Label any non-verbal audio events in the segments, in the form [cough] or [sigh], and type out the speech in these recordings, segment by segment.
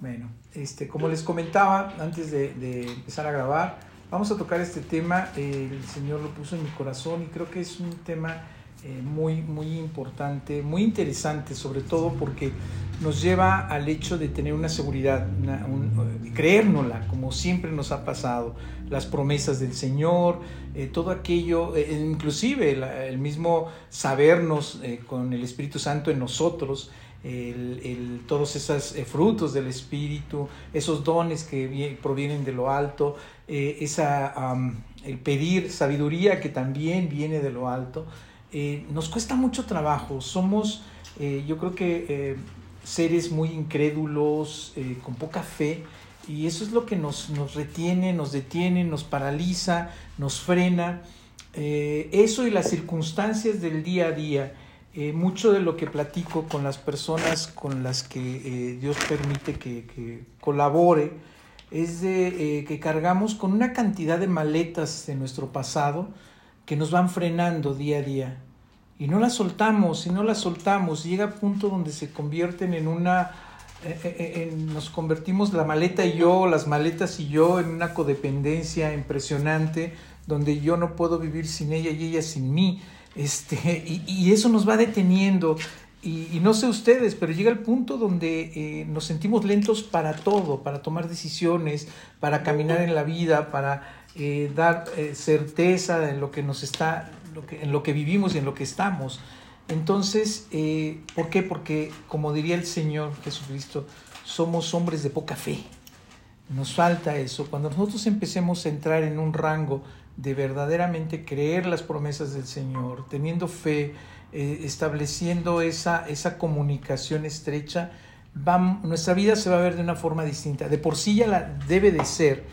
Bueno, este, como les comentaba antes de, empezar a grabar, vamos a tocar este tema. el Señor lo puso en mi corazón y creo que es un tema eh, muy, muy importante, muy interesante, sobre todo porque nos lleva al hecho de tener una seguridad, una, creérnosla, como siempre nos ha pasado, las promesas del Señor, eh, todo aquello, eh, inclusive el mismo sabernos con el Espíritu Santo en nosotros, el, todos esos frutos del Espíritu, esos dones que provienen de lo alto, esa, el pedir sabiduría que también viene de lo alto. Eh, nos cuesta mucho trabajo. Somos, eh, yo creo que, eh, seres muy incrédulos, con poca fe, y eso es lo que nos, nos retiene, nos detiene, nos paraliza, nos frena. eso y las circunstancias del día a día. Mucho de lo que platico con las personas con las que Dios permite que, que colabore es de que cargamos con una cantidad de maletas de nuestro pasado, que nos van frenando día a día. Y no las soltamos, y no las soltamos, llega a punto donde se convierten en una, eh, eh, eh, nos convertimos la maleta y yo, las maletas y yo, en una codependencia impresionante, donde yo no puedo vivir sin ella y ella sin mí. Este, y, eso nos va deteniendo. Y, no sé ustedes, pero llega el punto donde nos sentimos lentos para todo, para tomar decisiones, para caminar en la vida, para eh, dar eh, certeza en lo que nos está, lo que, en lo que vivimos y en lo que estamos. Entonces, eh, ¿por qué? Porque, como diría el Señor Jesucristo, somos hombres de poca fe. Nos falta eso. Cuando nosotros empecemos a entrar en un rango de verdaderamente creer las promesas del Señor, teniendo fe, estableciendo esa, esa comunicación estrecha, nuestra vida se va a ver de una forma distinta. De por sí ya la debe de ser,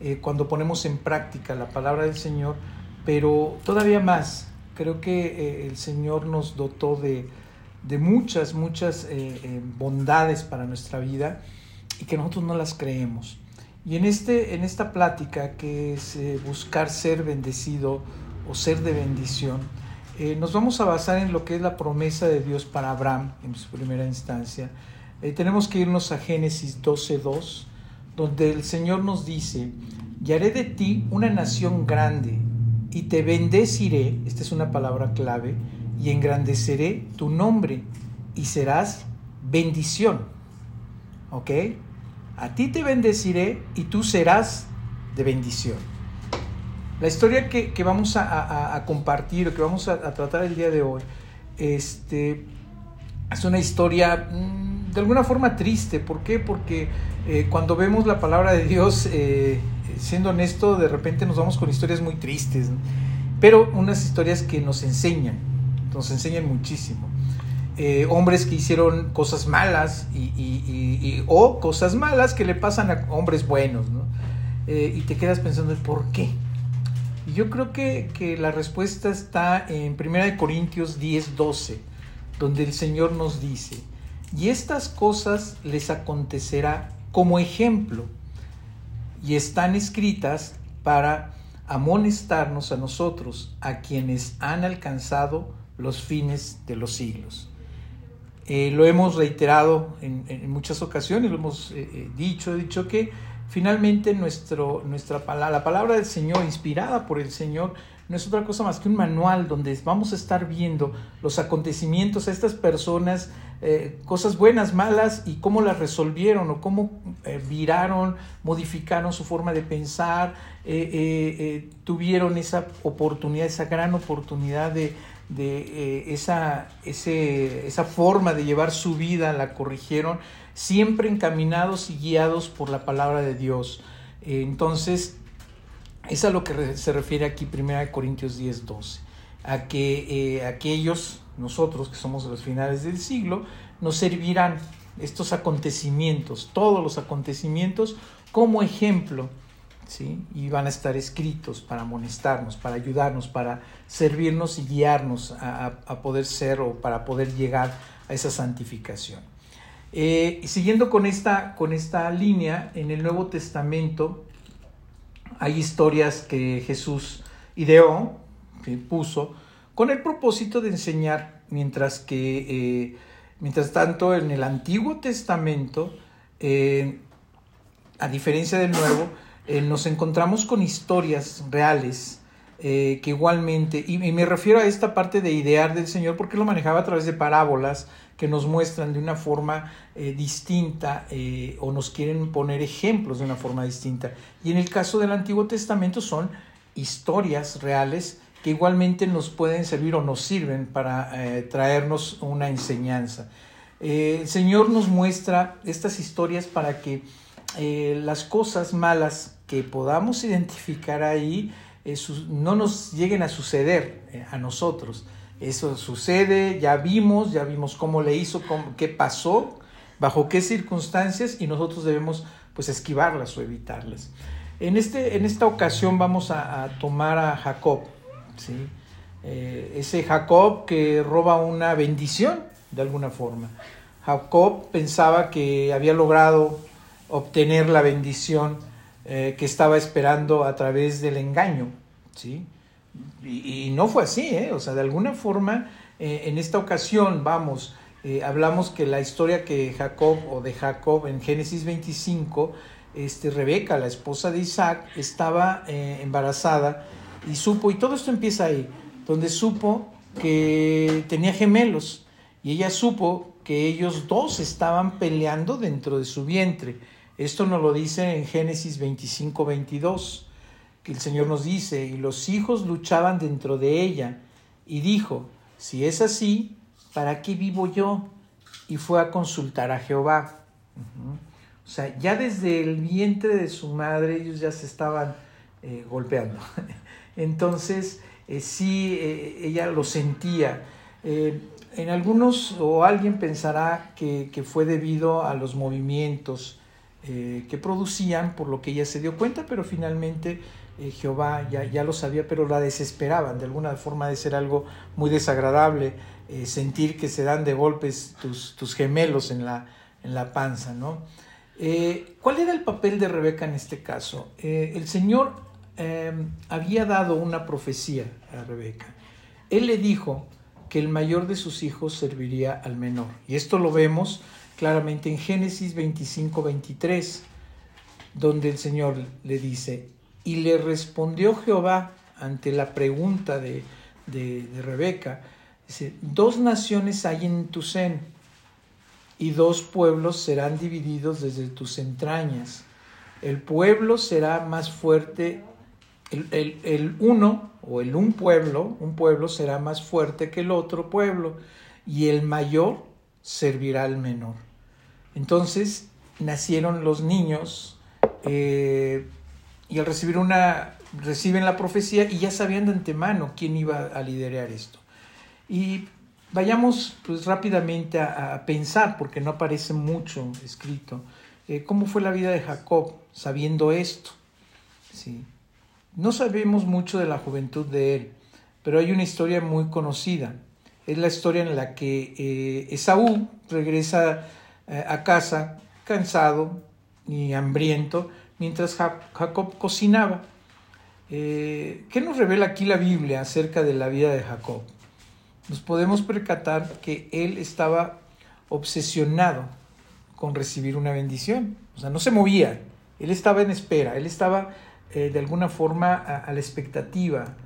eh, cuando ponemos en práctica la palabra del Señor, pero todavía más, creo que eh, el Señor nos dotó de, muchas, muchas eh, bondades para nuestra vida y que nosotros no las creemos. Y en, este, en esta plática que es buscar ser bendecido o ser de bendición, nos vamos a basar en lo que es la promesa de Dios para Abraham en su primera instancia. tenemos que irnos a Génesis 12.2 donde el Señor nos dice, y haré de ti una nación grande, y te bendeciré, esta es una palabra clave, y engrandeceré tu nombre, y serás bendición. ¿Ok? A ti te bendeciré y tú serás de bendición. La historia que, vamos a, compartir o que vamos a, tratar el día de hoy este, es una historia mm, de alguna forma triste. ¿Por qué? Porque eh, cuando vemos la palabra de Dios, eh, siendo honesto, de repente nos vamos con historias muy tristes, pero unas historias que nos enseñan, nos enseñan muchísimo. Eh, hombres que hicieron cosas malas y, o cosas malas que le pasan a hombres buenos, ¿no? y te quedas pensando, ¿por qué? Yo creo que, que la respuesta está en 1 Corintios 10, 12, donde el Señor nos dice, y estas cosas les acontecerá como ejemplo y están escritas para amonestarnos a nosotros, a quienes han alcanzado los fines de los siglos. Eh, lo hemos reiterado en, muchas ocasiones, lo hemos eh, eh, dicho, he dicho que finalmente nuestro, nuestra, la palabra del Señor, inspirada por el Señor, no es otra cosa más que un manual donde vamos a estar viendo los acontecimientos a estas personas cosas buenas, malas y cómo las resolvieron o cómo viraron, modificaron su forma de pensar, tuvieron esa oportunidad, esa gran oportunidad de, esa, esa forma de llevar su vida, la corrigieron, siempre encaminados y guiados por la palabra de Dios. entonces, es a lo que se refiere aquí 1 Corintios 10, 12, a que aquellos nosotros que somos de los finales del siglo, nos servirán estos acontecimientos, todos los acontecimientos, como ejemplo, ¿sí? Y van a estar escritos para amonestarnos, para ayudarnos, para servirnos y guiarnos a, poder ser o para poder llegar a esa santificación. Eh, siguiendo con esta, con esta línea, en el Nuevo Testamento hay historias que Jesús ideó, que puso, con el propósito de enseñar, mientras que, eh, mientras tanto, en el Antiguo Testamento, eh, a diferencia del Nuevo, eh, nos encontramos con historias reales que igualmente, y, me refiero a esta parte de idear del Señor porque lo manejaba a través de parábolas que nos muestran de una forma distinta o nos quieren poner ejemplos de una forma distinta. Y en el caso del Antiguo Testamento son historias reales que igualmente nos pueden servir o nos sirven para eh, traernos una enseñanza. Eh, el Señor nos muestra estas historias para que eh, las cosas malas que podamos identificar ahí no nos lleguen a suceder a nosotros. Eso sucede, ya vimos, ya vimos cómo le hizo, qué pasó, bajo qué circunstancias y nosotros debemos pues esquivarlas o evitarlas. En, este, en esta ocasión vamos a, tomar a Jacob, ¿sí? Eh, ese Jacob que roba una bendición de alguna forma. Jacob pensaba que había logrado obtener la bendición eh, que estaba esperando a través del engaño, ¿sí? Y, no fue así, ¿eh? O sea, de alguna forma, en esta ocasión, vamos, hablamos que la historia que Jacob o de Jacob en Génesis 25 este, Rebeca, la esposa de Isaac, estaba eh, embarazada y supo, y todo esto empieza ahí, donde supo que tenía gemelos y ella supo que ellos dos estaban peleando dentro de su vientre. Esto nos lo dice en Génesis 25, 22, que el Señor nos dice, y los hijos luchaban dentro de ella, y dijo, si es así, ¿para qué vivo yo? Y fue a consultar a Jehová. O sea, ya desde el vientre de su madre ellos ya se estaban eh, golpeando. [laughs] Entonces, eh, sí, eh, ella lo sentía. en algunos o alguien pensará que, fue debido a los movimientos que producían, por lo que ella se dio cuenta, pero finalmente Jehová ya, ya, lo sabía, pero la desesperaban, de alguna forma de ser algo muy desagradable, sentir que se dan de golpes tus, tus gemelos en la, en la panza, ¿no? Eh, ¿Cuál era el papel de Rebeca en este caso? Eh, el Señor em, había dado una profecía a Rebeca. Él le dijo que el mayor de sus hijos serviría al menor. Y esto lo vemos claramente en Génesis 25, 23, donde el Señor le dice, y le respondió Jehová ante la pregunta de, de Rebeca, dice, dos naciones hay en tu seno y dos pueblos serán divididos desde tus entrañas. El pueblo será más fuerte, el, uno o el un pueblo, un pueblo será más fuerte que el otro pueblo, y el mayor servirá al menor. Entonces nacieron los niños eh, y al recibir una, reciben la profecía y ya sabían de antemano quién iba a liderar esto. Y Vayamos pues rápidamente a, pensar, porque no aparece mucho escrito, eh, cómo fue la vida de Jacob sabiendo esto. ¿sí? No sabemos mucho de la juventud de él, pero hay una historia muy conocida. Es la historia en la que eh, Esaú regresa eh, a casa cansado y hambriento mientras Jacob cocinaba. ¿Qué nos revela aquí la Biblia acerca de la vida de Jacob? nos podemos percatar que él estaba obsesionado con recibir una bendición. O sea, no se movía, él estaba en espera, él estaba eh, de alguna forma a, la expectativa.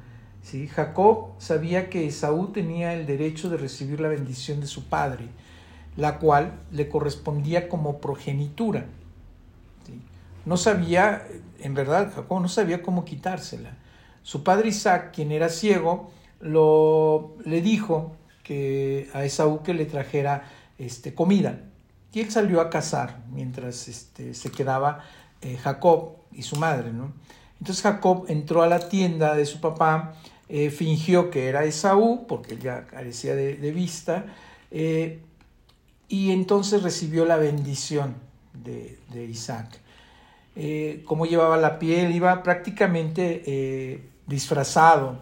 ¿Sí? Jacob sabía que Esaú tenía el derecho de recibir la bendición de su padre, la cual le correspondía como progenitura. No sabía, en verdad, Jacob no sabía cómo quitársela. Su padre Isaac, quien era ciego, lo, le dijo que a Esaú que le trajera este, comida. Y él salió a cazar mientras este, se quedaba eh, Jacob y su madre. ¿no? Entonces Jacob entró a la tienda de su papá, eh, fingió que era Esaú, porque él ya carecía de, vista, eh, y entonces recibió la bendición de, de Isaac. como llevaba la piel, iba prácticamente disfrazado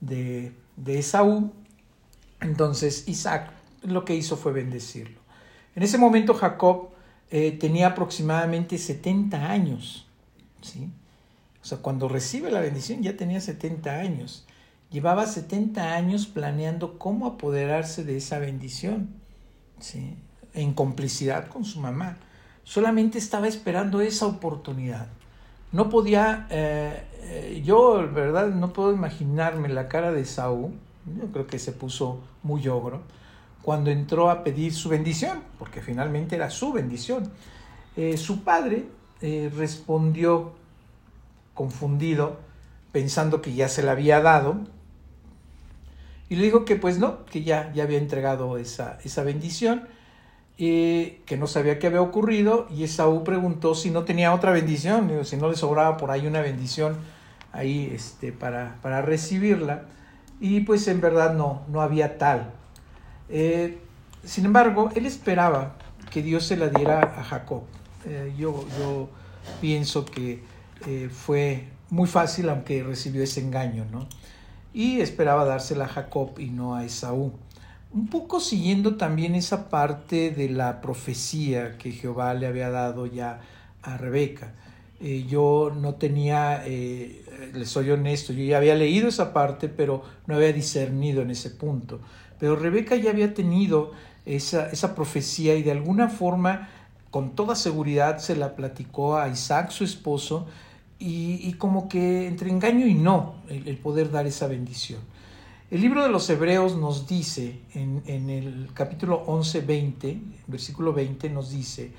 de, Esaú. Entonces Isaac lo que hizo fue bendecirlo. En ese momento Jacob eh, tenía aproximadamente 70 años. ¿sí? O sea, cuando recibe la bendición ya tenía 70 años. Llevaba 70 años planeando cómo apoderarse de esa bendición, ¿sí? en complicidad con su mamá. solamente estaba esperando esa oportunidad. No podía, eh, eh, yo, verdad, no puedo imaginarme la cara de Saúl, yo creo que se puso muy ogro, cuando entró a pedir su bendición, porque finalmente era su bendición. Eh, su padre respondió confundido, pensando que ya se la había dado, y le dijo que pues no, que ya, ya había entregado esa, esa bendición, y que no sabía qué había ocurrido, y Esaú preguntó si no tenía otra bendición, si no le sobraba por ahí una bendición ahí este, para, para recibirla, y pues en verdad no, no había tal. Eh, sin embargo, él esperaba que Dios se la diera a Jacob. Eh, yo, yo pienso que eh, fue muy fácil, aunque recibió ese engaño, ¿no? Y esperaba dársela a Jacob y no a Esaú. Un poco siguiendo también esa parte de la profecía que Jehová le había dado ya a Rebeca. Eh, yo no tenía, eh, les soy honesto, yo ya había leído esa parte, pero no había discernido en ese punto. Pero Rebeca ya había tenido esa, esa profecía y de alguna forma, con toda seguridad, se la platicó a Isaac, su esposo, y, como que entre engaño y no el, poder dar esa bendición. El libro de los Hebreos nos dice, en, en el capítulo 11, 20, versículo 20, nos dice,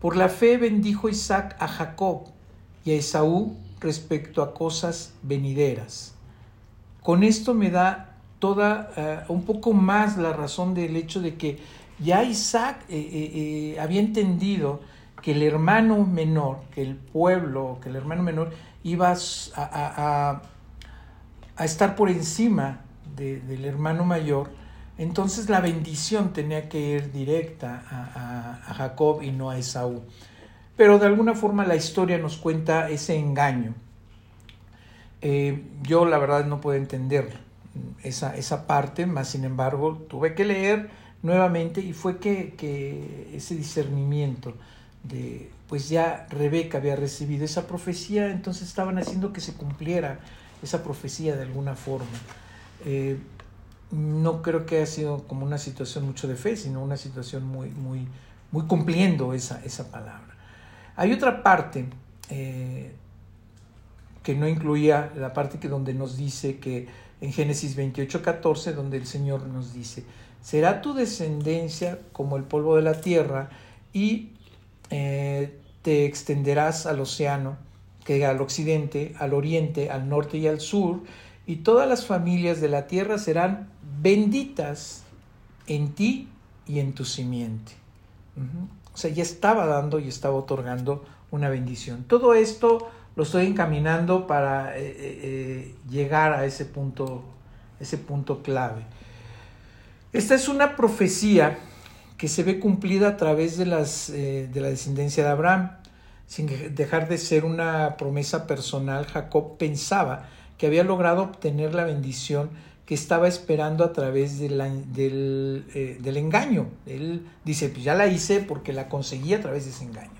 por la fe bendijo Isaac a Jacob y a Esaú respecto a cosas venideras. Con esto me da toda eh, un poco más la razón del hecho de que ya Isaac eh, eh, había entendido que el hermano menor, que el pueblo, que el hermano menor iba a, estar por encima del hermano mayor, entonces la bendición tenía que ir directa a, Jacob y no a Esaú. Pero de alguna forma la historia nos cuenta ese engaño. Eh, yo la verdad no puedo entender esa, esa parte, más sin embargo tuve que leer nuevamente y fue que, que ese discernimiento pues ya Rebeca había recibido esa profecía, entonces estaban haciendo que se cumpliera esa profecía de alguna forma. Eh, no creo que haya sido como una situación mucho de fe, sino una situación muy, muy, muy cumpliendo esa, esa palabra. Hay otra parte eh, que no incluía la parte que donde nos dice que en Génesis 28, 14, donde el Señor nos dice, será tu descendencia como el polvo de la tierra y eh, te extenderás al océano, que al occidente, al oriente, al norte y al sur, y todas las familias de la tierra serán benditas en ti y en tu simiente. O sea, ya estaba dando y estaba otorgando una bendición. Todo esto lo estoy encaminando para eh, eh, llegar a ese punto, ese punto clave. Esta es una profecía que se ve cumplida a través de, las, eh, de la descendencia de Abraham. Sin dejar de ser una promesa personal, Jacob pensaba que había logrado obtener la bendición que estaba esperando a través del, eh, del, engaño. Él dice, pues ya la hice porque la conseguí a través de ese engaño.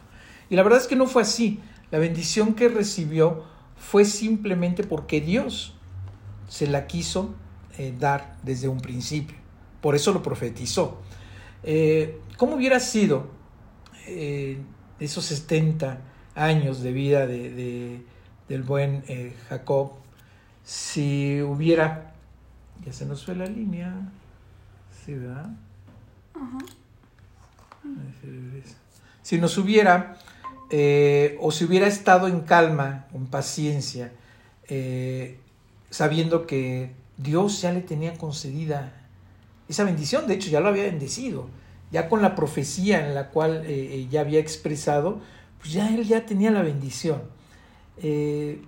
Y la verdad es que no fue así. La bendición que recibió fue simplemente porque Dios se la quiso eh, dar desde un principio. Por eso lo profetizó. Eh, ¿Cómo hubiera sido eh, esos 70 años de vida de, del buen eh, Jacob si hubiera... Ya se nos fue la línea. ¿Sí, verdad? Si nos hubiera, o si hubiera estado en calma, en paciencia, sabiendo que Dios ya le tenía concedida esa bendición, de hecho ya lo había bendecido, ya con la profecía en la cual eh, eh, ya había expresado, pues ya él ya tenía la bendición. Eh,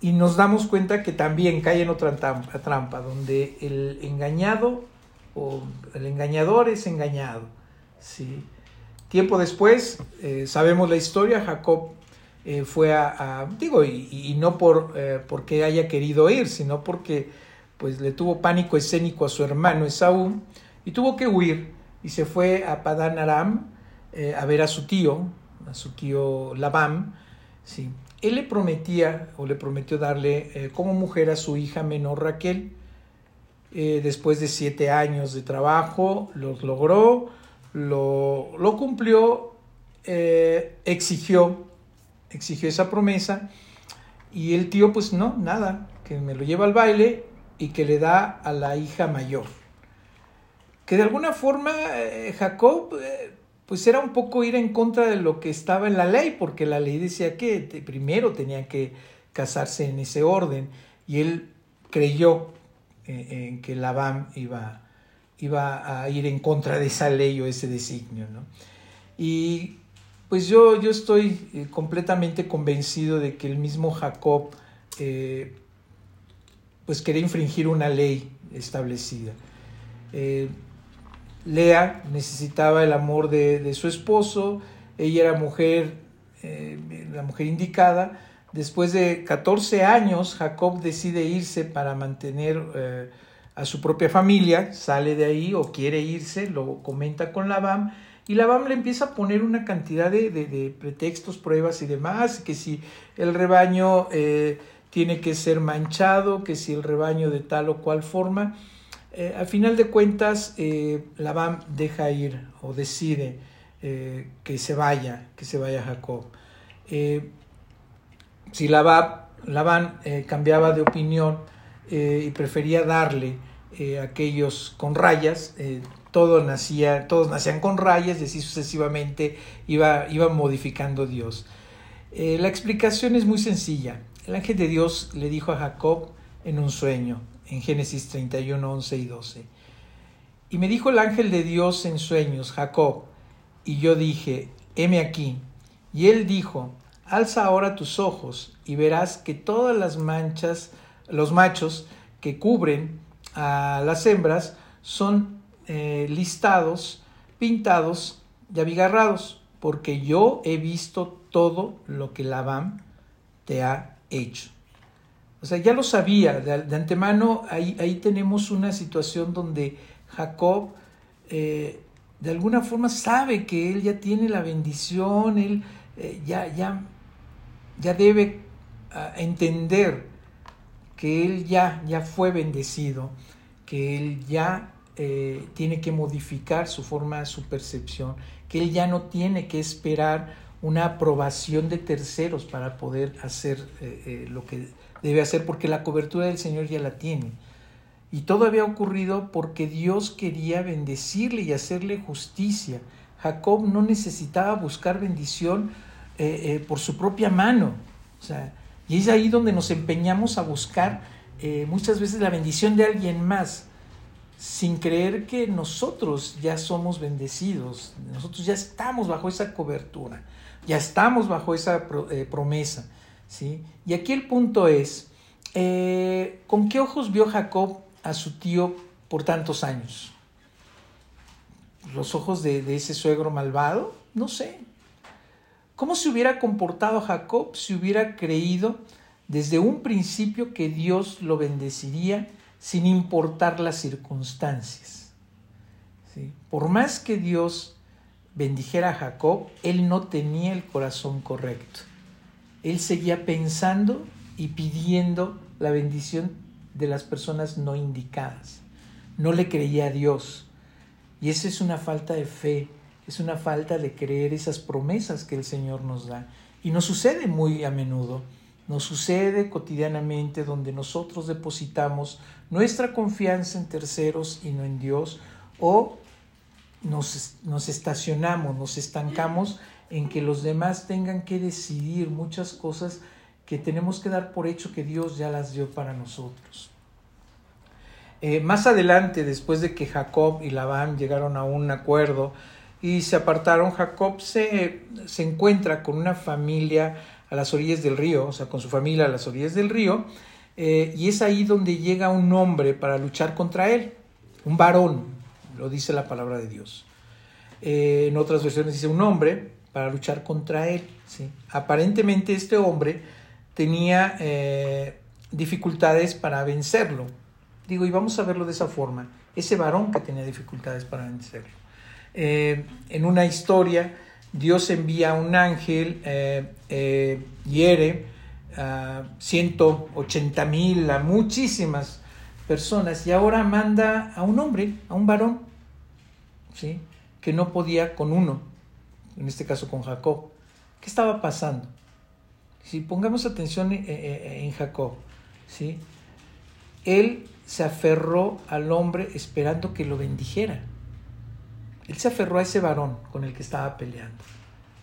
y nos damos cuenta que también cae en otra trampa, donde el engañado o el engañador es engañado. ¿sí? Tiempo después, sabemos la historia, Jacob fue a, digo, y, no por, porque haya querido ir, sino porque pues le tuvo pánico escénico a su hermano Esaú y tuvo que huir y se fue a Padán Aram eh, a ver a su tío, a su tío Labán. ¿sí? Él le prometía o le prometió darle eh, como mujer a su hija menor Raquel. Eh, después de siete años de trabajo, los logró, lo, lo cumplió exigió, exigió esa promesa y el tío pues no, nada, que me lo lleva al baile y que le da a la hija mayor. Que de alguna forma eh, Jacob eh, pues era un poco ir en contra de lo que estaba en la ley, porque la ley decía que primero tenía que casarse en ese orden y él creyó en que Labán iba, iba a ir en contra de esa ley o ese designio. ¿no? Y pues yo, yo estoy eh, completamente convencido de que el mismo Jacob eh, pues quería infringir una ley establecida. Eh, Lea necesitaba el amor de, su esposo, ella era mujer, la mujer indicada. Después de 14 años, Jacob decide irse para mantener a su propia familia, sale de ahí o quiere irse, lo comenta con Labán y la BAM le empieza a poner una cantidad de, pretextos, pruebas y demás, que si el rebaño eh, tiene que ser manchado, que si el rebaño de tal o cual forma. Eh, al final de cuentas, eh, la BAM deja ir o decide que se vaya, que se vaya Jacob. si la Labán cambiaba de opinión y prefería darle aquellos con rayas, todo nacía, todos nacían con rayas y así sucesivamente iba, iba modificando Dios. Eh, la explicación es muy sencilla. El ángel de Dios le dijo a Jacob en un sueño, en Génesis 31, 11 y 12. Y me dijo el ángel de Dios en sueños, Jacob, y yo dije, heme aquí. Y él dijo, alza ahora tus ojos y verás que todas las manchas, los machos que cubren a las hembras son eh, listados, pintados y abigarrados, porque yo he visto todo lo que Labán te ha hecho. O sea, ya lo sabía, de, antemano ahí, ahí, tenemos una situación donde Jacob eh, de alguna forma sabe que él ya tiene la bendición, él eh, ya, ya, ya debe ah, entender que él ya, ya fue bendecido, que él ya eh, tiene que modificar su forma, su percepción, que él ya no tiene que esperar una aprobación de terceros para poder hacer eh, eh, lo que debe hacer, porque la cobertura del Señor ya la tiene. Y todo había ocurrido porque Dios quería bendecirle y hacerle justicia. Jacob no necesitaba buscar bendición por su propia mano. O sea, y es ahí donde nos empeñamos a buscar muchas veces la bendición de alguien más sin creer que nosotros ya somos bendecidos, nosotros ya estamos bajo esa cobertura, ya estamos bajo esa eh, promesa. ¿sí? Y aquí el punto es, eh, ¿con qué ojos vio Jacob a su tío por tantos años? ¿Los ojos de, de ese suegro malvado? No sé. ¿Cómo se hubiera comportado Jacob si hubiera creído desde un principio que Dios lo bendeciría? Sin importar las circunstancias. Por más que Dios bendijera a Jacob, él no tenía el corazón correcto. Él seguía pensando y pidiendo la bendición de las personas no indicadas. No le creía a Dios. Y esa es una falta de fe, es una falta de creer esas promesas que el Señor nos da. Y nos sucede muy a menudo. Nos sucede cotidianamente donde nosotros depositamos nuestra confianza en terceros y no en Dios o nos, nos estacionamos, nos estancamos en que los demás tengan que decidir muchas cosas que tenemos que dar por hecho que Dios ya las dio para nosotros. Eh, más adelante, después de que Jacob y Labán llegaron a un acuerdo y se apartaron, Jacob se, se encuentra con una familia a las orillas del río, o sea, con su familia a las orillas del río, eh, y es ahí donde llega un hombre para luchar contra él, un varón, lo dice la palabra de Dios. Eh, en otras versiones dice un hombre para luchar contra él. ¿sí? Aparentemente este hombre tenía eh, dificultades para vencerlo. Digo, y vamos a verlo de esa forma, ese varón que tenía dificultades para vencerlo. en una historia, Dios envía un ángel, eh, eh, hiere a 180 mil, a muchísimas personas, y ahora manda a un hombre, a un varón, ¿sí? que no podía con uno. en este caso con Jacob. ¿Qué estaba pasando? Si pongamos atención en Jacob, ¿sí? Él se aferró al hombre esperando que lo bendijera. Él se aferró a ese varón con el que estaba peleando.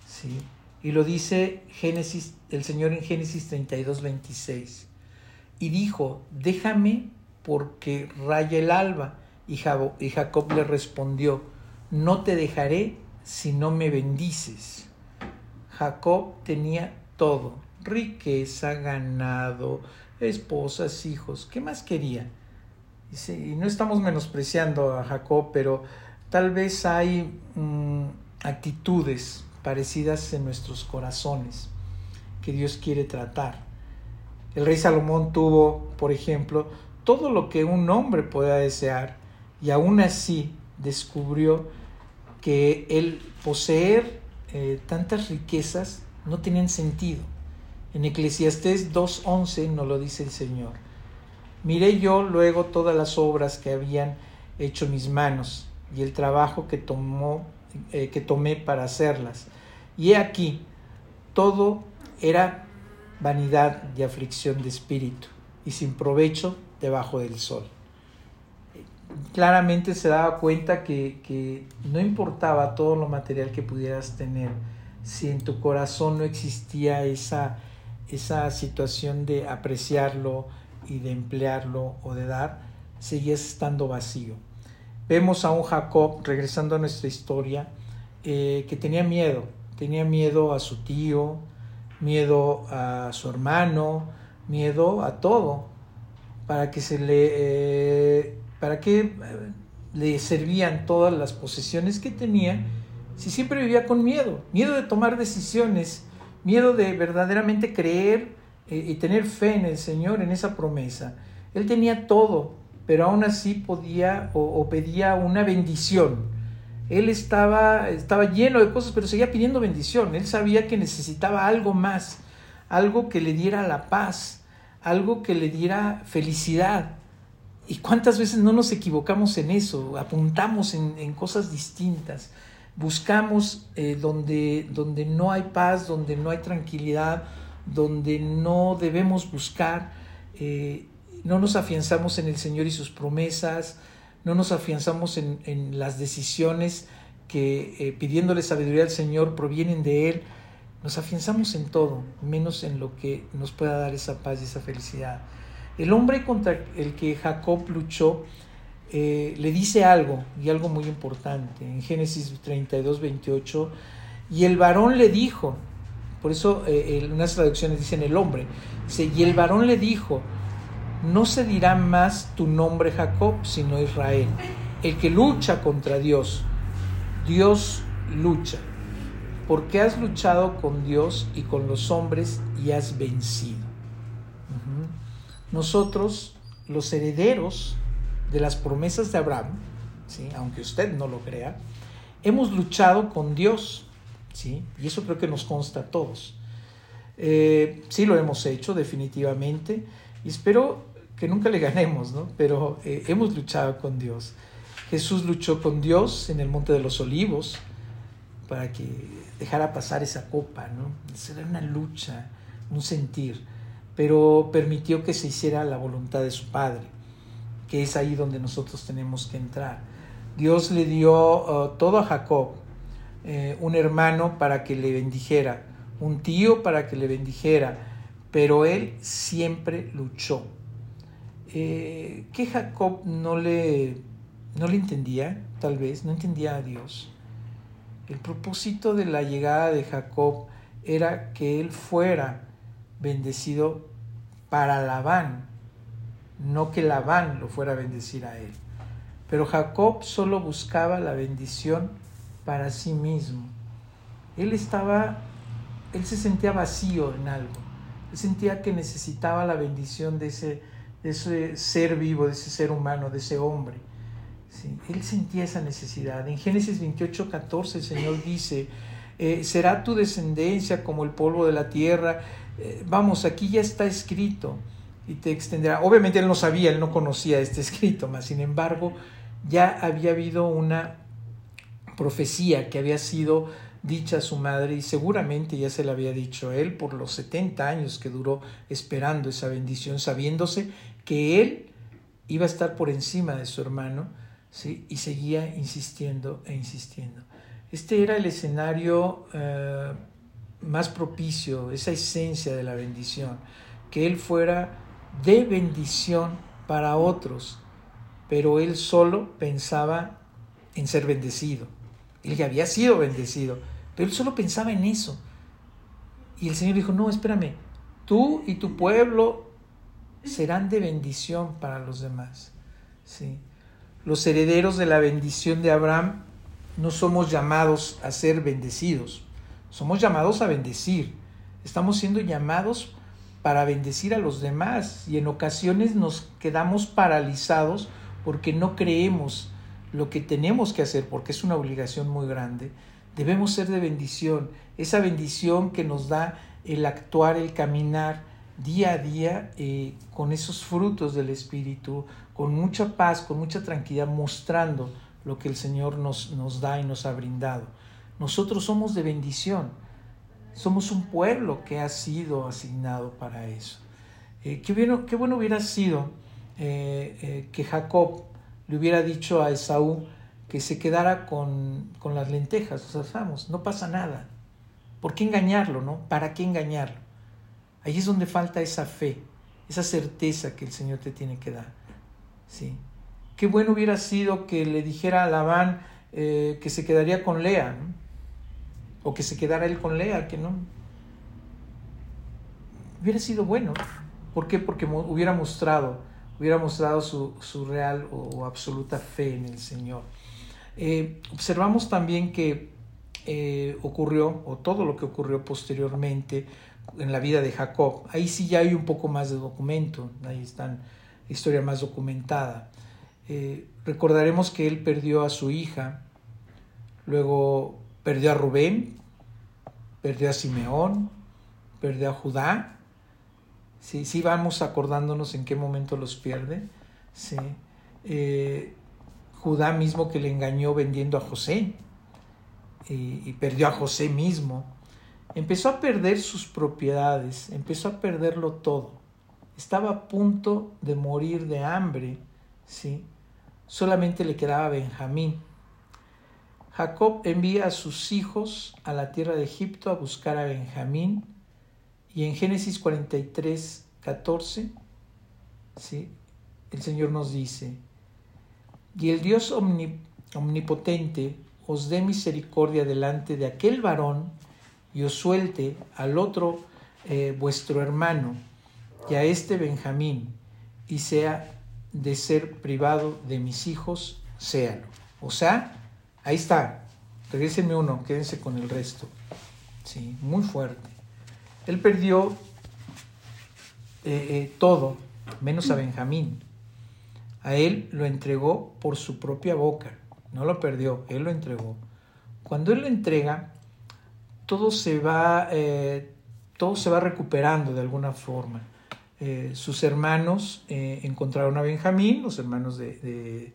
¿sí? Y lo dice Génesis, el Señor en Génesis 32, 26. Y dijo, déjame porque raya el alba. Y Jacob le respondió, no te dejaré si no me bendices. Jacob tenía todo, riqueza, ganado, esposas, hijos. ¿Qué más quería? Y no estamos menospreciando a Jacob, pero tal vez hay mm, actitudes parecidas en nuestros corazones que Dios quiere tratar. El rey Salomón tuvo, por ejemplo, todo lo que un hombre pueda desear y aún así descubrió que el poseer eh, tantas riquezas no tenían sentido. En Eclesiastés 2.11 nos lo dice el Señor. Miré yo luego todas las obras que habían hecho mis manos y el trabajo que, tomó, eh, que tomé para hacerlas. Y he aquí, todo era vanidad y aflicción de espíritu y sin provecho debajo del sol. Claramente se daba cuenta que, que no importaba todo lo material que pudieras tener, si en tu corazón no existía esa, esa situación de apreciarlo, y de emplearlo o de dar, seguías estando vacío. Vemos a un Jacob, regresando a nuestra historia, eh, que tenía miedo, tenía miedo a su tío, miedo a su hermano, miedo a todo, para que se le, eh, para que eh, le servían todas las posesiones que tenía, si siempre vivía con miedo, miedo de tomar decisiones, miedo de verdaderamente creer y tener fe en el Señor, en esa promesa. Él tenía todo, pero aún así podía o, pedía una bendición. Él estaba, estaba lleno de cosas, pero seguía pidiendo bendición. Él sabía que necesitaba algo más, algo que le diera la paz, algo que le diera felicidad. ¿Y cuántas veces no nos equivocamos en eso? Apuntamos en, cosas distintas. Buscamos eh, donde, donde no hay paz, donde no hay tranquilidad, donde no debemos buscar, eh, no nos afianzamos en el Señor y sus promesas, no nos afianzamos en, las decisiones que eh, pidiéndole sabiduría al Señor provienen de Él, nos afianzamos en todo, menos en lo que nos pueda dar esa paz y esa felicidad. El hombre contra el que Jacob luchó eh, le dice algo, y algo muy importante, en Génesis 32, 28, y el varón le dijo, por eso eh, en unas traducciones dicen el hombre. y el varón le dijo, no se dirá más tu nombre Jacob, sino Israel. El que lucha contra Dios, Dios lucha. Porque has luchado con Dios y con los hombres y has vencido. Nosotros, los herederos de las promesas de Abraham, ¿sí? aunque usted no lo crea, hemos luchado con Dios ¿sí? Y eso creo que nos consta a todos. Eh, sí lo hemos hecho definitivamente y espero que nunca le ganemos, ¿no? Pero eh, hemos luchado con Dios. Jesús luchó con Dios en el Monte de los Olivos para que dejara pasar esa copa, ¿no? Era una lucha, un sentir, pero permitió que se hiciera la voluntad de su Padre, que es ahí donde nosotros tenemos que entrar. Dios le dio uh, todo a Jacob, eh, un hermano para que le bendijera, un tío para que le bendijera, pero él siempre luchó. Eh, que Jacob no le, no le entendía, tal vez, no entendía a Dios. El propósito de la llegada de Jacob era que él fuera bendecido para Labán, no que Labán lo fuera a bendecir a él. Pero Jacob solo buscaba la bendición para sí mismo. Él estaba, él se sentía vacío en algo. Él sentía que necesitaba la bendición de ese, ese ser vivo, de ese ser humano, de ese hombre. Sí, él sentía esa necesidad. En Génesis 28, 14 el Señor dice, eh, será tu descendencia como el polvo de la tierra. Eh, vamos, aquí ya está escrito y te extenderá. Obviamente él no sabía, él no conocía este [laughs] escrito, mas sin embargo ya había habido una profecía que había sido dicha a su madre y seguramente ya se la había dicho a él por los 70 años que duró esperando esa bendición, sabiéndose que él iba a estar por encima de su hermano y seguía insistiendo e insistiendo. Este era el escenario eh, más propicio, esa esencia de la bendición, que él fuera de bendición para otros, pero él solo pensaba en ser bendecido. Él ya había sido bendecido, pero él solo pensaba en eso. Y el Señor dijo, no, espérame, tú y tu pueblo serán de bendición para los demás. Los herederos de la bendición de Abraham no somos llamados a ser bendecidos, somos llamados a bendecir. Estamos siendo llamados para bendecir a los demás y en ocasiones nos quedamos paralizados porque no creemos lo que tenemos que hacer, porque es una obligación muy grande, debemos ser de bendición, esa bendición que nos da el actuar, el caminar día a día eh, con esos frutos del Espíritu, con mucha paz, con mucha tranquilidad, mostrando lo que el Señor nos, nos da y nos ha brindado. Nosotros somos de bendición, somos un pueblo que ha sido asignado para eso. Eh, qué, bueno, qué, bueno, hubiera sido eh, que Jacob le hubiera dicho a Esaú que se quedara con, las lentejas, o sea, vamos, no pasa nada. ¿Por qué engañarlo, no? ¿Para qué engañarlo? Ahí es donde falta esa fe, esa certeza que el Señor te tiene que dar. ¿sí? Qué bueno hubiera sido que le dijera a Labán eh, que se quedaría con Lea, o que se quedara él con Lea, que no. Hubiera sido bueno. ¿Por qué? Porque hubiera mostrado hubiera mostrado su, real o, absoluta fe en el Señor. Eh, observamos también que eh, ocurrió, o todo lo que ocurrió posteriormente en la vida de Jacob. Ahí sí ya hay un poco más de documento, ahí está la historia más documentada. Eh, recordaremos que él perdió a su hija, luego perdió a Rubén, perdió a Simeón, perdió a Judá, Sí, sí vamos acordándonos en qué momento los pierde. Sí. Eh, Judá mismo que le engañó vendiendo a José y, perdió a José mismo. Empezó a perder sus propiedades, empezó a perderlo todo. Estaba a punto de morir de hambre. ¿sí? Solamente le quedaba Benjamín. Jacob envía a sus hijos a la tierra de Egipto a buscar a Benjamín y en Génesis 43, 14, ¿sí? el Señor nos dice, y el Dios omnipotente os dé misericordia delante de aquel varón y os suelte al otro eh, vuestro hermano y a este Benjamín, y sea de ser privado de mis hijos, séalo. O sea, ahí está, regrésenme uno, quédense con el resto. Sí, muy fuerte. Él perdió eh, eh, todo, menos a Benjamín. A él lo entregó por su propia boca. No lo perdió, él lo entregó. Cuando él lo entrega, todo se va, eh, todo se va recuperando de alguna forma. sus hermanos encontraron a Benjamín, los hermanos de,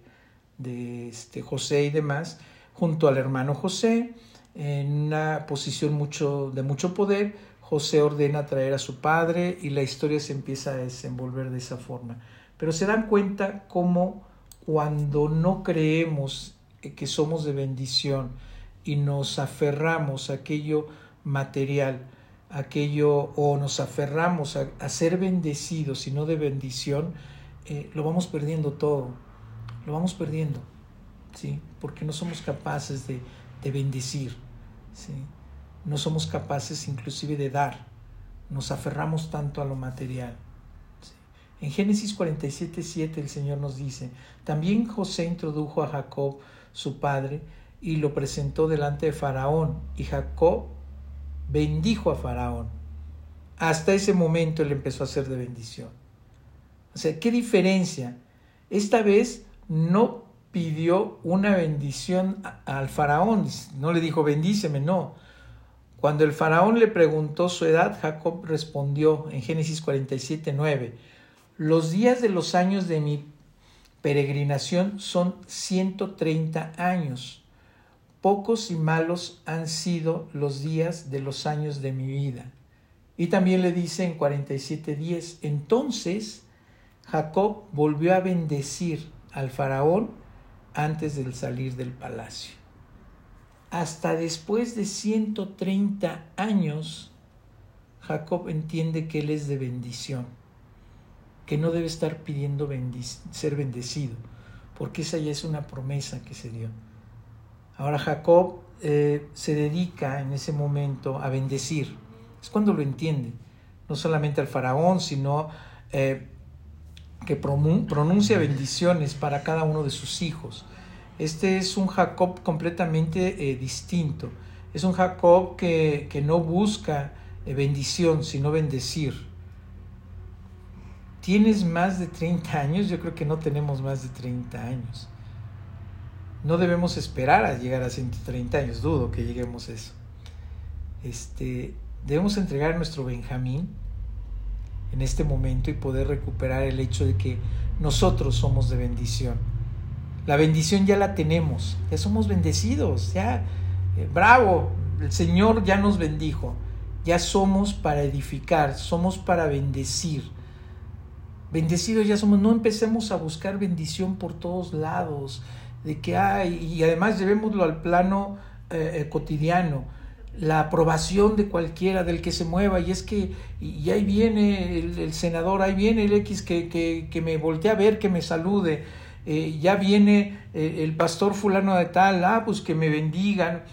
de, este, José y demás, junto al hermano José, en una posición mucho, de mucho poder, José ordena traer a su padre y la historia se empieza a desenvolver de esa forma. Pero se dan cuenta cómo cuando no creemos que somos de bendición y nos aferramos a aquello material, aquello o nos aferramos a, ser bendecidos y no de bendición, eh, lo vamos perdiendo todo, lo vamos perdiendo, ¿sí? Porque no somos capaces de, de bendecir, ¿sí? no somos capaces inclusive de dar, nos aferramos tanto a lo material. En Génesis 47, 7 el Señor nos dice, también José introdujo a Jacob, su padre, y lo presentó delante de Faraón, y Jacob bendijo a Faraón. Hasta ese momento él empezó a ser de bendición. O sea, ¿qué diferencia? Esta vez no pidió una bendición al faraón, no le dijo bendíceme, no, cuando el faraón le preguntó su edad, Jacob respondió en Génesis 47, 9, los días de los años de mi peregrinación son 130 años. Pocos y malos han sido los días de los años de mi vida. Y también le dice en 47.10, entonces Jacob volvió a bendecir al faraón antes del salir del palacio. Hasta después de 130 años, Jacob entiende que él es de bendición, que no debe estar pidiendo ser bendecido, porque esa ya es una promesa que se dio. Ahora Jacob eh, se dedica en ese momento a bendecir. Es cuando lo entiende, no solamente al faraón, sino eh, que pronuncia bendiciones para cada uno de sus hijos. Este es un Jacob completamente eh, distinto. Es un Jacob que, no busca bendición, sino bendecir. ¿Tienes más de 30 años? Yo creo que no tenemos más de 30 años. No debemos esperar a llegar a 130 años, dudo que lleguemos a eso. Este, debemos entregar nuestro Benjamín en este momento y poder recuperar el hecho de que nosotros somos de bendición. La bendición ya la tenemos, ya somos bendecidos, ya, eh, bravo, el Señor ya nos bendijo, ya somos para edificar, somos para bendecir. Bendecidos ya somos, no empecemos a buscar bendición por todos lados, de que hay, y además llevémoslo al plano eh, eh, cotidiano la aprobación de cualquiera, del que se mueva, y es que, y ahí viene el, senador, ahí viene el X que, que, me voltea a ver, que me salude, eh, ya viene el pastor fulano de tal, ah, pues que me bendigan.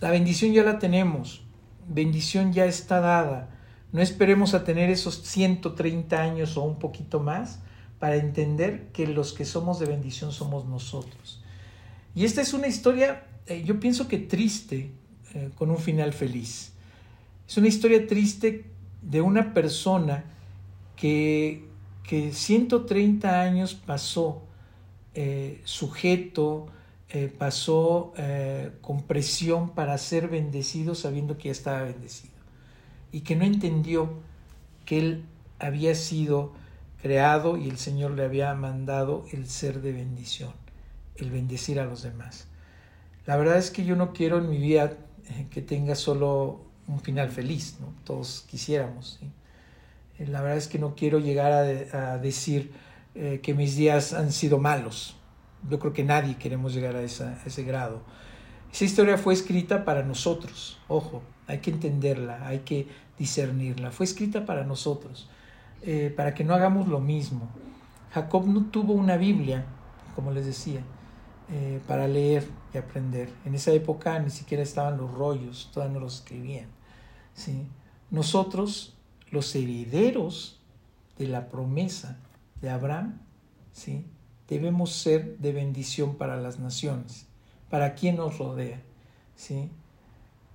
La bendición ya la tenemos, bendición ya está dada. No esperemos a tener esos 130 años o un poquito más para entender que los que somos de bendición somos nosotros. Y esta es una historia, eh, yo pienso que triste, eh, con un final feliz. Es una historia triste de una persona que, que 130 años pasó eh, sujeto, pasó con presión para ser bendecido sabiendo que ya estaba bendecido y que no entendió que él había sido creado y el Señor le había mandado el ser de bendición, el bendecir a los demás. La verdad es que yo no quiero en mi vida eh, que tenga solo un final feliz, ¿no? Todos quisiéramos. Eh, la verdad es que no quiero llegar a, decir eh, que mis días han sido malos. Yo creo que nadie queremos llegar a, ese grado. Esa historia fue escrita para nosotros, ojo, hay que entenderla, hay que discernirla. Fue escrita para nosotros, para que no hagamos lo mismo. Jacob no tuvo una Biblia, como les decía, eh, para leer y aprender. En esa época ni siquiera estaban los rollos, todavía no los escribían. ¿sí? Nosotros, los herederos de la promesa de Abraham, ¿sí? debemos ser de bendición para las naciones, para quien nos rodea. ¿sí?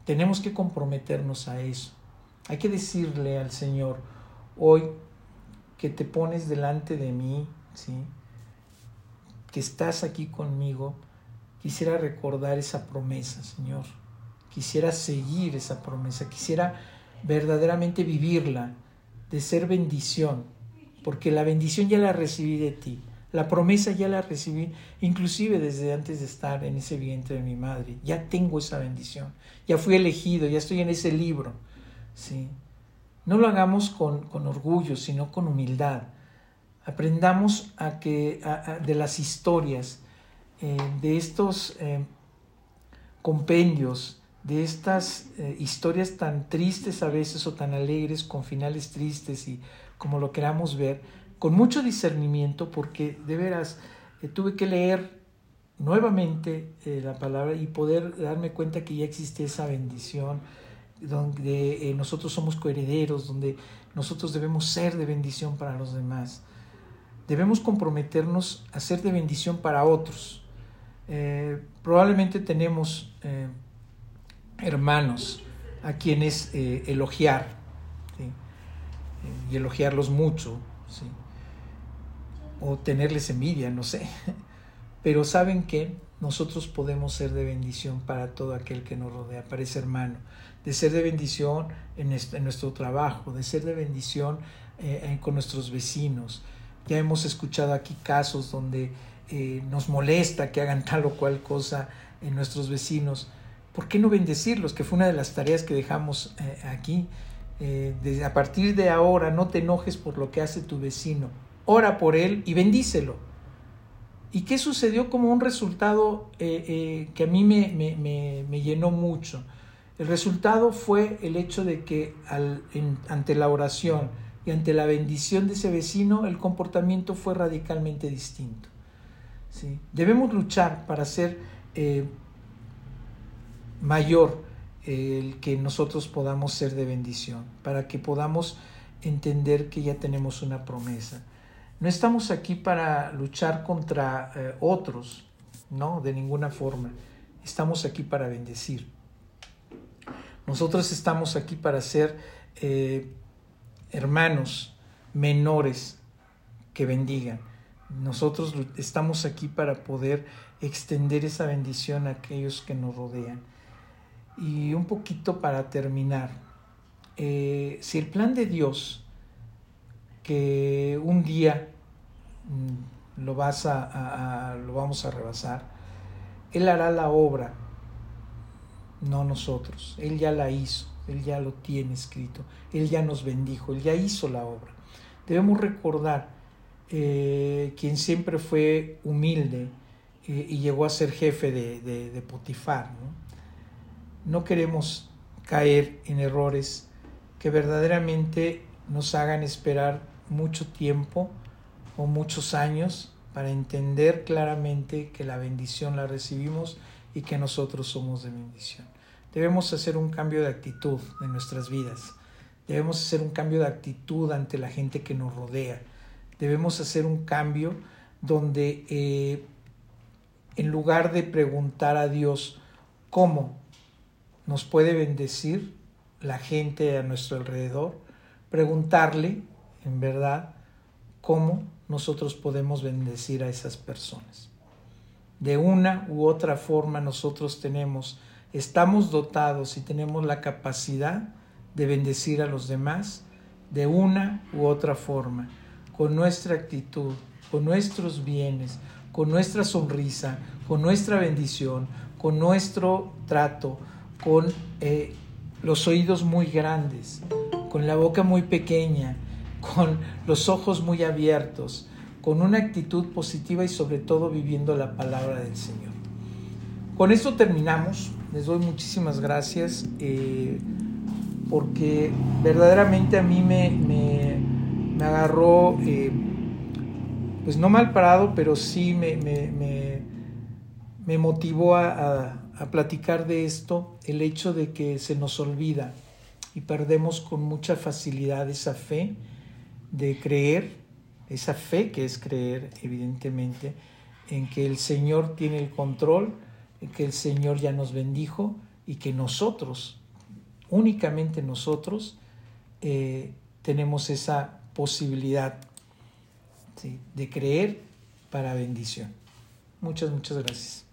Tenemos que comprometernos a eso. Hay que decirle al Señor, hoy que te pones delante de mí, ¿sí? Que estás aquí conmigo, quisiera recordar esa promesa, Señor. Quisiera seguir esa promesa, quisiera verdaderamente vivirla, de ser bendición, porque la bendición ya la recibí de ti, la promesa ya la recibí, inclusive desde antes de estar en ese vientre de mi madre. Ya tengo esa bendición, ya fui elegido, ya estoy en ese libro. ¿sí? No lo hagamos con, con orgullo, sino con humildad aprendamos a que de las historias, eh, de estos eh, compendios, de estas eh, historias tan tristes a veces o tan alegres, con finales tristes y como lo queramos ver, con mucho discernimiento, porque de veras tuve que leer nuevamente la palabra y poder darme cuenta que ya existe esa bendición, donde nosotros somos coherederos, donde nosotros debemos ser de bendición para los demás debemos comprometernos a ser de bendición para otros. Eh, probablemente tenemos eh, hermanos a quienes eh, elogiar y elogiarlos mucho, o tenerles envidia, no sé. [laughs] Pero saben que nosotros podemos ser de bendición para todo aquel que nos rodea, para ese hermano, de ser de bendición en, nuestro trabajo, de ser de bendición con nuestros vecinos, ya hemos escuchado aquí casos donde eh, nos molesta que hagan tal o cual cosa en nuestros vecinos, ¿por qué no bendecirlos? Que fue una de las tareas que dejamos eh, aquí. Eh, a partir de ahora no te enojes por lo que hace tu vecino, ora por él y bendícelo. ¿Y qué sucedió como un resultado que a mí me, llenó mucho? El resultado fue el hecho de que ante la oración, y ante la bendición de ese vecino el comportamiento fue radicalmente distinto. Debemos luchar para ser eh, mayor el que nosotros podamos ser de bendición, para que podamos entender que ya tenemos una promesa. No estamos aquí para luchar contra eh, otros, no, de ninguna forma. Estamos aquí para bendecir. Nosotros estamos aquí para ser eh, hermanos menores que bendigan. Nosotros estamos aquí para poder extender esa bendición a aquellos que nos rodean. Y un poquito para terminar, eh, si el plan de Dios, que un día mm, lo, vas a, lo vamos a rebasar, Él hará la obra, no nosotros, Él ya la hizo. Él ya lo tiene escrito, Él ya nos bendijo, Él ya hizo la obra. Debemos recordar eh, quien siempre fue humilde eh, y llegó a ser jefe de, Potifar. ¿no? no queremos caer en errores que verdaderamente nos hagan esperar mucho tiempo o muchos años para entender claramente que la bendición la recibimos y que nosotros somos de bendición. Debemos hacer un cambio de actitud en nuestras vidas. Debemos hacer un cambio de actitud ante la gente que nos rodea. Debemos hacer un cambio donde eh, en lugar de preguntar a Dios cómo nos puede bendecir la gente a nuestro alrededor, preguntarle en verdad cómo nosotros podemos bendecir a esas personas. De una u otra forma nosotros tenemos estamos dotados y tenemos la capacidad de bendecir a los demás de una u otra forma, con nuestra actitud, con nuestros bienes, con nuestra sonrisa, con nuestra bendición, con nuestro trato, con eh, los oídos muy grandes, con la boca muy pequeña, con los ojos muy abiertos, con una actitud positiva y sobre todo viviendo la palabra del Señor. Con esto terminamos les doy muchísimas gracias eh, porque verdaderamente a mí me, me, agarró, eh, pues no mal parado, pero sí me, me motivó a, a platicar de esto, el hecho de que se nos olvida y perdemos con mucha facilidad esa fe de creer, esa fe que es creer, evidentemente, en que el Señor tiene el control que el Señor ya nos bendijo y que nosotros, únicamente nosotros, eh, tenemos esa posibilidad de creer para bendición. Muchas, muchas gracias.